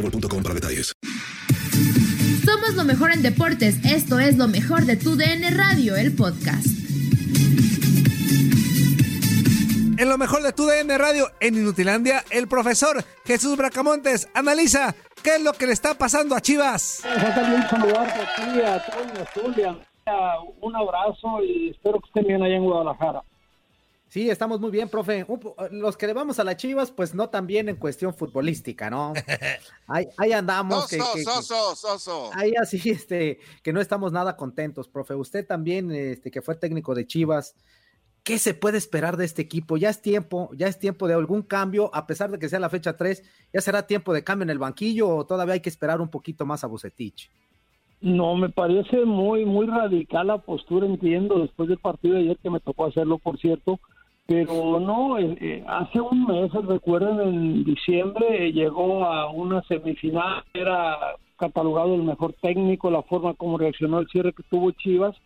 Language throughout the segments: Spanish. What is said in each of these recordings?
boostmobile.com para detalles. Somos lo mejor en deportes. Esto es lo mejor de tu DN Radio, el podcast. En lo mejor de tu DN Radio en Inutilandia, el profesor Jesús Bracamontes analiza qué es lo que le está pasando a Chivas. Un a Toño, un abrazo y espero que estén bien allá en Guadalajara. Sí, estamos muy bien, profe. Los que le vamos a las Chivas, pues no tan bien en cuestión futbolística, ¿no? Ahí, andamos. que, Ahí así, este, que no estamos nada contentos, profe. Usted también, este, que fue técnico de Chivas, ¿qué se puede esperar de este equipo? Ya es tiempo, ya es tiempo de algún cambio, a pesar de que sea la fecha 3, ¿ya será tiempo de cambio en el banquillo o todavía hay que esperar un poquito más a Bucetich? No, me parece muy, muy radical la postura, entiendo, después del partido de ayer que me tocó hacerlo, por cierto, pero no, eh, eh, hace un mes, recuerden, en diciembre llegó a una semifinal, era catalogado el mejor técnico, la forma como reaccionó el cierre que tuvo Chivas.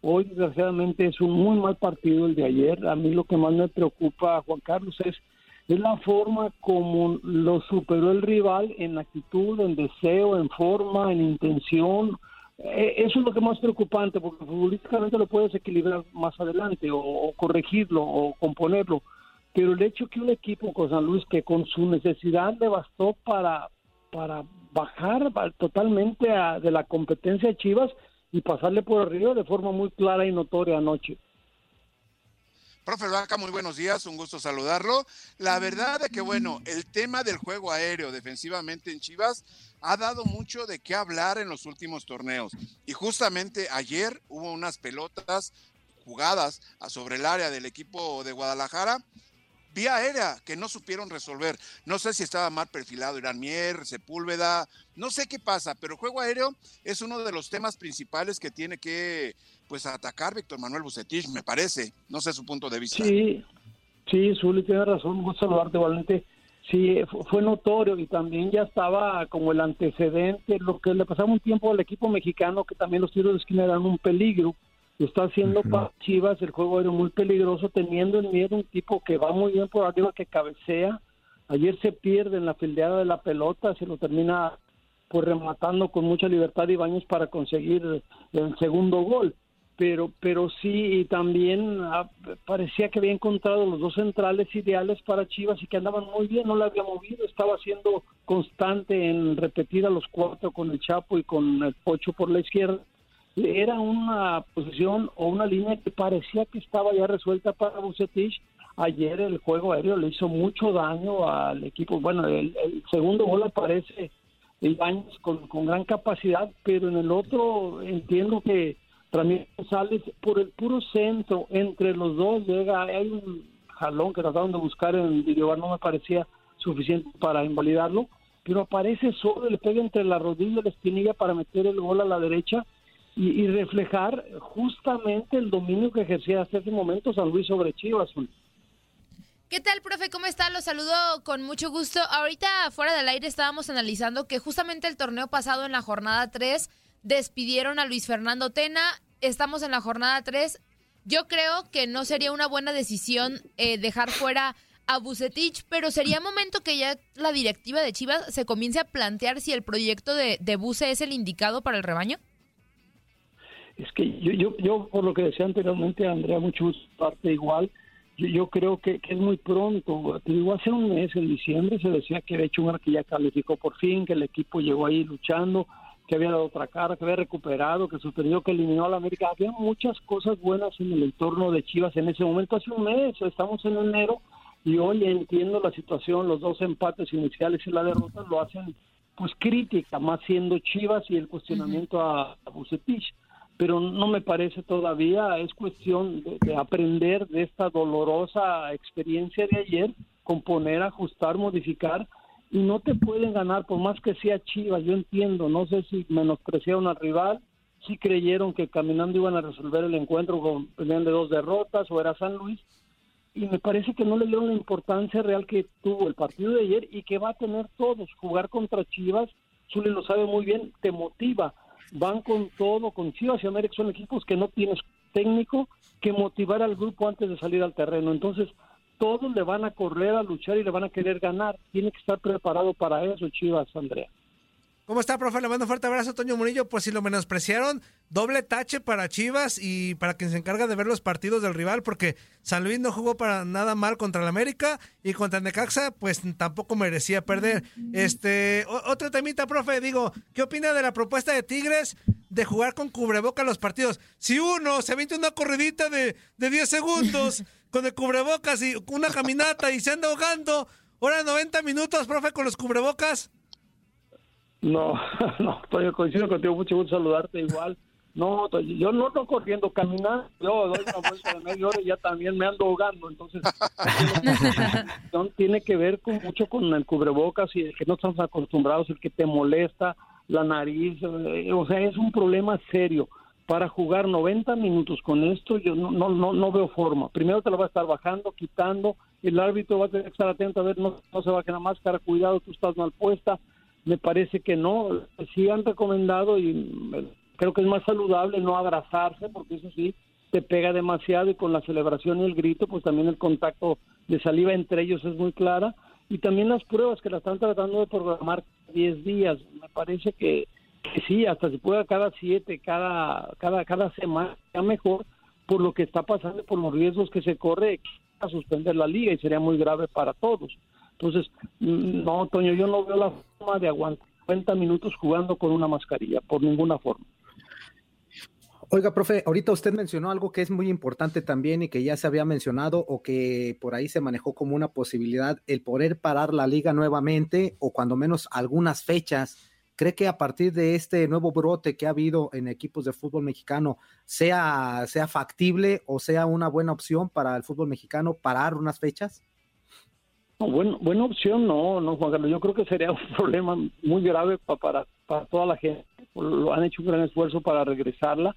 Hoy, desgraciadamente, es un muy mal partido el de ayer. A mí lo que más me preocupa, Juan Carlos, es, es la forma como lo superó el rival en actitud, en deseo, en forma, en intención. Eh, eso es lo que más preocupante, porque futbolísticamente lo puedes equilibrar más adelante o, corregirlo o componerlo. Pero el hecho que un equipo con San Luis que con su necesidad le bastó para, para bajar totalmente de la competencia de Chivas y pasarle por arriba de forma muy clara y notoria anoche. Profe Blanca, muy buenos días, un gusto saludarlo. La verdad es que, bueno, el tema del juego aéreo defensivamente en Chivas ha dado mucho de qué hablar en los últimos torneos. Y justamente ayer hubo unas pelotas jugadas sobre el área del equipo de Guadalajara vía aérea que no supieron resolver. No sé si estaba mal perfilado Irán Mier, Sepúlveda, no sé qué pasa, pero juego aéreo es uno de los temas principales que tiene que pues atacar Víctor Manuel Bucetich, me parece. No sé su punto de vista. Sí, sí, Zuli tiene razón, gusto saludarte igualmente. Sí, fue notorio y también ya estaba como el antecedente, lo que le pasaba un tiempo al equipo mexicano, que también los tiros de esquina eran un peligro. Está haciendo para Chivas el juego era muy peligroso, teniendo el miedo un tipo que va muy bien por arriba, que cabecea. Ayer se pierde en la fildeada de la pelota, se lo termina pues rematando con mucha libertad baños para conseguir el segundo gol pero pero sí y también ah, parecía que había encontrado los dos centrales ideales para Chivas y que andaban muy bien, no la había movido, estaba siendo constante en repetir a los cuatro con el Chapo y con el Pocho por la izquierda. Era una posición o una línea que parecía que estaba ya resuelta para Bucetich. Ayer el juego aéreo le hizo mucho daño al equipo. Bueno, el, segundo gol aparece Ibáñez con, con gran capacidad, pero en el otro entiendo que Ramírez González por el puro centro, entre los dos llega, hay un jalón que trataron de buscar en videobar, no me parecía suficiente para invalidarlo, pero aparece solo, le pega entre la rodilla y la espinilla para meter el gol a la derecha y, reflejar justamente el dominio que ejercía hasta ese momento San Luis sobre Chivas. ¿Qué tal, profe? ¿Cómo está? Lo saludo con mucho gusto. Ahorita fuera del aire estábamos analizando que justamente el torneo pasado en la jornada 3 despidieron a Luis Fernando Tena. Estamos en la jornada 3. Yo creo que no sería una buena decisión eh, dejar fuera a Bucetich, pero sería momento que ya la directiva de Chivas se comience a plantear si el proyecto de, de Buce es el indicado para el rebaño. Es que yo, yo, yo por lo que decía anteriormente, Andrea, mucho parte igual. Yo, yo creo que, es muy pronto. Te digo, hace un mes, en diciembre, se decía que había hecho un que ya calificó por fin, que el equipo llegó ahí luchando, que había dado otra cara, que había recuperado, que suspendió, que eliminó a la América. Había muchas cosas buenas en el entorno de Chivas en ese momento, hace un mes, estamos en enero, y hoy entiendo la situación, los dos empates iniciales y la derrota lo hacen pues crítica, más siendo Chivas y el cuestionamiento a, Bucetich. Pero no me parece todavía, es cuestión de, aprender de esta dolorosa experiencia de ayer, componer, ajustar, modificar, y no te pueden ganar por más que sea Chivas, yo entiendo, no sé si menospreciaron al rival, si creyeron que caminando iban a resolver el encuentro con de dos derrotas o era San Luis, y me parece que no le dieron la importancia real que tuvo el partido de ayer y que va a tener todos. Jugar contra Chivas, Zuli lo sabe muy bien, te motiva. Van con todo, con Chivas y América son equipos que no tienes técnico que motivar al grupo antes de salir al terreno. Entonces, todos le van a correr a luchar y le van a querer ganar. Tiene que estar preparado para eso, Chivas, Andrea. ¿Cómo está, profe? Le mando un fuerte abrazo, Toño Murillo. Pues si lo menospreciaron, doble tache para Chivas y para quien se encarga de ver los partidos del rival, porque San Luis no jugó para nada mal contra el América y contra el Necaxa, pues tampoco merecía perder. Este, otro temita, profe, digo, ¿qué opina de la propuesta de Tigres de jugar con cubreboca los partidos? Si uno se avienta una corridita de, de 10 segundos con el cubrebocas y una caminata y se anda ahogando, ahora 90 minutos, profe, con los cubrebocas. No, no, estoy coincido contigo, mucho gusto saludarte igual. No, yo no estoy corriendo, caminando, yo doy una vuelta de media hora y ya también me ando ahogando, entonces tiene que ver con mucho con el cubrebocas y el que no estamos acostumbrados, el que te molesta la nariz, eh, o sea, es un problema serio. Para jugar 90 minutos con esto, yo no, no, no, no veo forma. Primero te lo va a estar bajando, quitando, el árbitro va a tener que estar atento a ver, no, no se baje la máscara, cuidado, tú estás mal puesta, me parece que no. Sí han recomendado y creo que es más saludable no abrazarse porque eso sí te pega demasiado y con la celebración y el grito pues también el contacto de saliva entre ellos es muy clara y también las pruebas que la están tratando de programar 10 días. Me parece que, sí, hasta se pueda cada 7, cada, cada, cada semana, ya mejor por lo que está pasando, por los riesgos que se corre a suspender la liga y sería muy grave para todos. Entonces, mm, no, Toño, yo no veo la forma de aguantar 50 minutos jugando con una mascarilla, por ninguna forma. Oiga, profe, ahorita usted mencionó algo que es muy importante también y que ya se había mencionado o que por ahí se manejó como una posibilidad, el poder parar la liga nuevamente o cuando menos algunas fechas. ¿Cree que a partir de este nuevo brote que ha habido en equipos de fútbol mexicano sea, sea factible o sea una buena opción para el fútbol mexicano parar unas fechas? Bueno, buena opción no, no, Juan Carlos. Yo creo que sería un problema muy grave para, para toda la gente. Lo han hecho un gran esfuerzo para regresarla.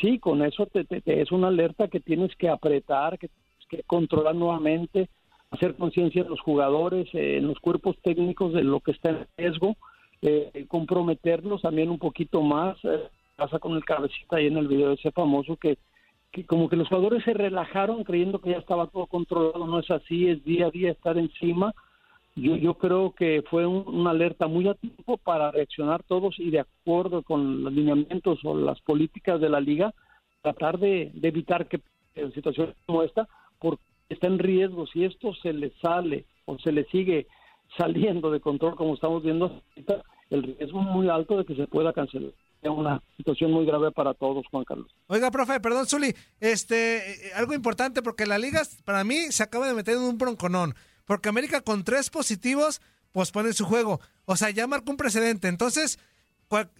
Sí, con eso te, es una alerta que tienes que apretar, que que controlar nuevamente, hacer conciencia en los jugadores, eh, en los cuerpos técnicos de lo que está en riesgo, eh, comprometerlos también un poquito más. Eh, pasa con el cabecita ahí en el video ese famoso que que como que los jugadores se relajaron creyendo que ya estaba todo controlado, no es así, es día a día estar encima. Yo, yo creo que fue una alerta muy a tiempo para reaccionar todos y de acuerdo con los lineamientos o las políticas de la liga, tratar de, evitar que en situaciones como esta, porque está en riesgo, si esto se le sale o se le sigue saliendo de control como estamos viendo el riesgo es muy alto de que se pueda cancelar una situación muy grave para todos, Juan Carlos. Oiga, profe, perdón, Zuli, este, eh, algo importante porque la liga, para mí, se acaba de meter en un bronconón, porque América con tres positivos pospone su juego, o sea, ya marcó un precedente, entonces,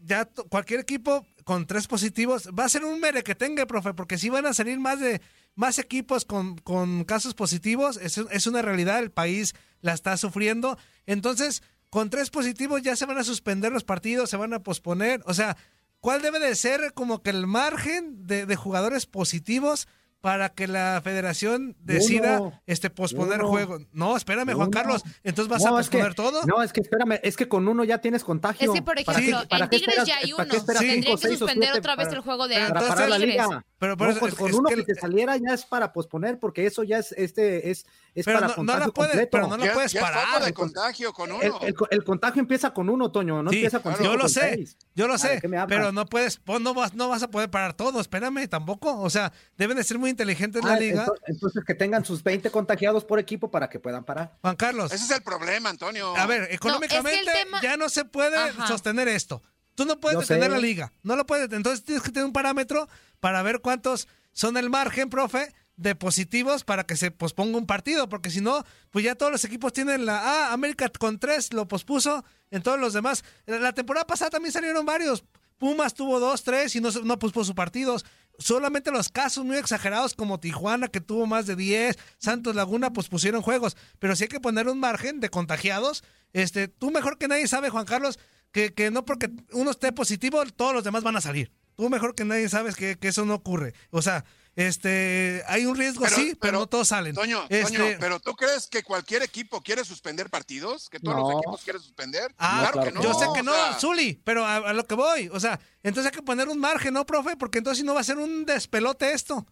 ya cualquier equipo con tres positivos va a ser un mere que tenga, profe, porque si van a salir más de más equipos con, con casos positivos, es, es una realidad, el país la está sufriendo, entonces con tres positivos ya se van a suspender los partidos, se van a posponer. O sea, ¿cuál debe de ser como que el margen de, de jugadores positivos? para que la federación decida este posponer juegos. No, espérame, Juan Carlos, entonces vas a posponer todo. No, es que espérame, es que con uno ya tienes contagio. Es que, por ejemplo, en Tigres ya hay uno. Tendría que suspender otra vez el juego de para, para la liga. Pero, con, uno que, te saliera ya es para posponer, porque eso ya es este es, es para no, contagio no puede, Pero no lo puedes parar. de contagio con uno. El, contagio empieza con uno, Toño, no empieza con Yo lo sé, yo lo sé, pero no puedes, no vas, no vas a poder parar todo, espérame, tampoco. O sea, deben de ser muy inteligentes la ah, liga. Entonces, que tengan sus 20 contagiados por equipo para que puedan parar. Juan Carlos. Ese es el problema, Antonio. A ver, económicamente ya no se puede sostener esto. Tú no puedes detener la liga, no lo puedes. Entonces tienes que tener un parámetro para ver cuántos son el margen, profe, de positivos para que se posponga un partido, porque si no, pues ya todos los equipos tienen la ah, América con tres lo pospuso, en todos los demás. La temporada pasada también salieron varios. Pumas tuvo dos, tres y no, no pospuso sus partidos. Solamente los casos muy exagerados como Tijuana, que tuvo más de 10, Santos Laguna, pues pusieron juegos. Pero sí hay que poner un margen de contagiados. Este, tú mejor que nadie sabe, Juan Carlos, que, que no porque uno esté positivo, todos los demás van a salir. Tú mejor que nadie sabes que, que eso no ocurre. O sea, este, hay un riesgo sí, pero, no todos salen. Toño, este, pero ¿tú crees que cualquier equipo quiere suspender partidos? ¿Que todos los equipos quieren suspender? Ah, claro, que no. Yo sé que no, Zuli, pero a, lo que voy, o sea, entonces hay que poner un margen, ¿no, profe? Porque entonces si no va a ser un despelote esto.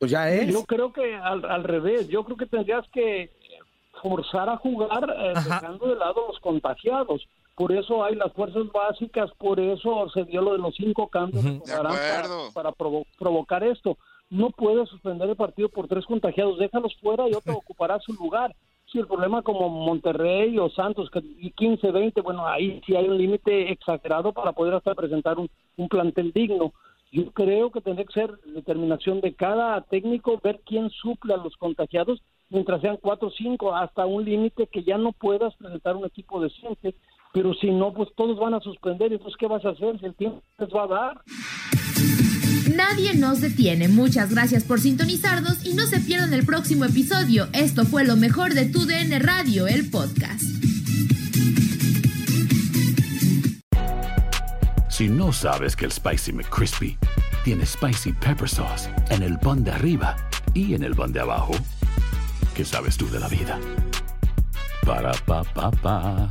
Pues ya es. Yo creo que al, al revés, yo creo que tendrías que forzar a jugar eh, dejando de lado los contagiados por eso hay las fuerzas básicas, por eso se dio lo de los cinco cambios para, provocar esto. No puede suspender el partido por tres contagiados, déjalos fuera y otro ocupará su lugar. Si el problema como Monterrey o Santos, que 15, 20, bueno, ahí sí hay un límite exagerado para poder hasta presentar un, un plantel digno. Yo creo que tendría que ser determinación de cada técnico ver quién suple a los contagiados mientras sean cuatro o cinco, hasta un límite que ya no puedas presentar un equipo decente pero si no, pues todos van a suspender. Entonces, ¿qué vas a hacer? Si el tiempo les va a dar. Nadie nos detiene. Muchas gracias por sintonizarnos y no se pierdan el próximo episodio. Esto fue lo mejor de tu DN Radio, el podcast. Si no sabes que el Spicy McCrispy tiene Spicy Pepper Sauce en el pan de arriba y en el pan de abajo, ¿qué sabes tú de la vida? Para, pa, pa, pa.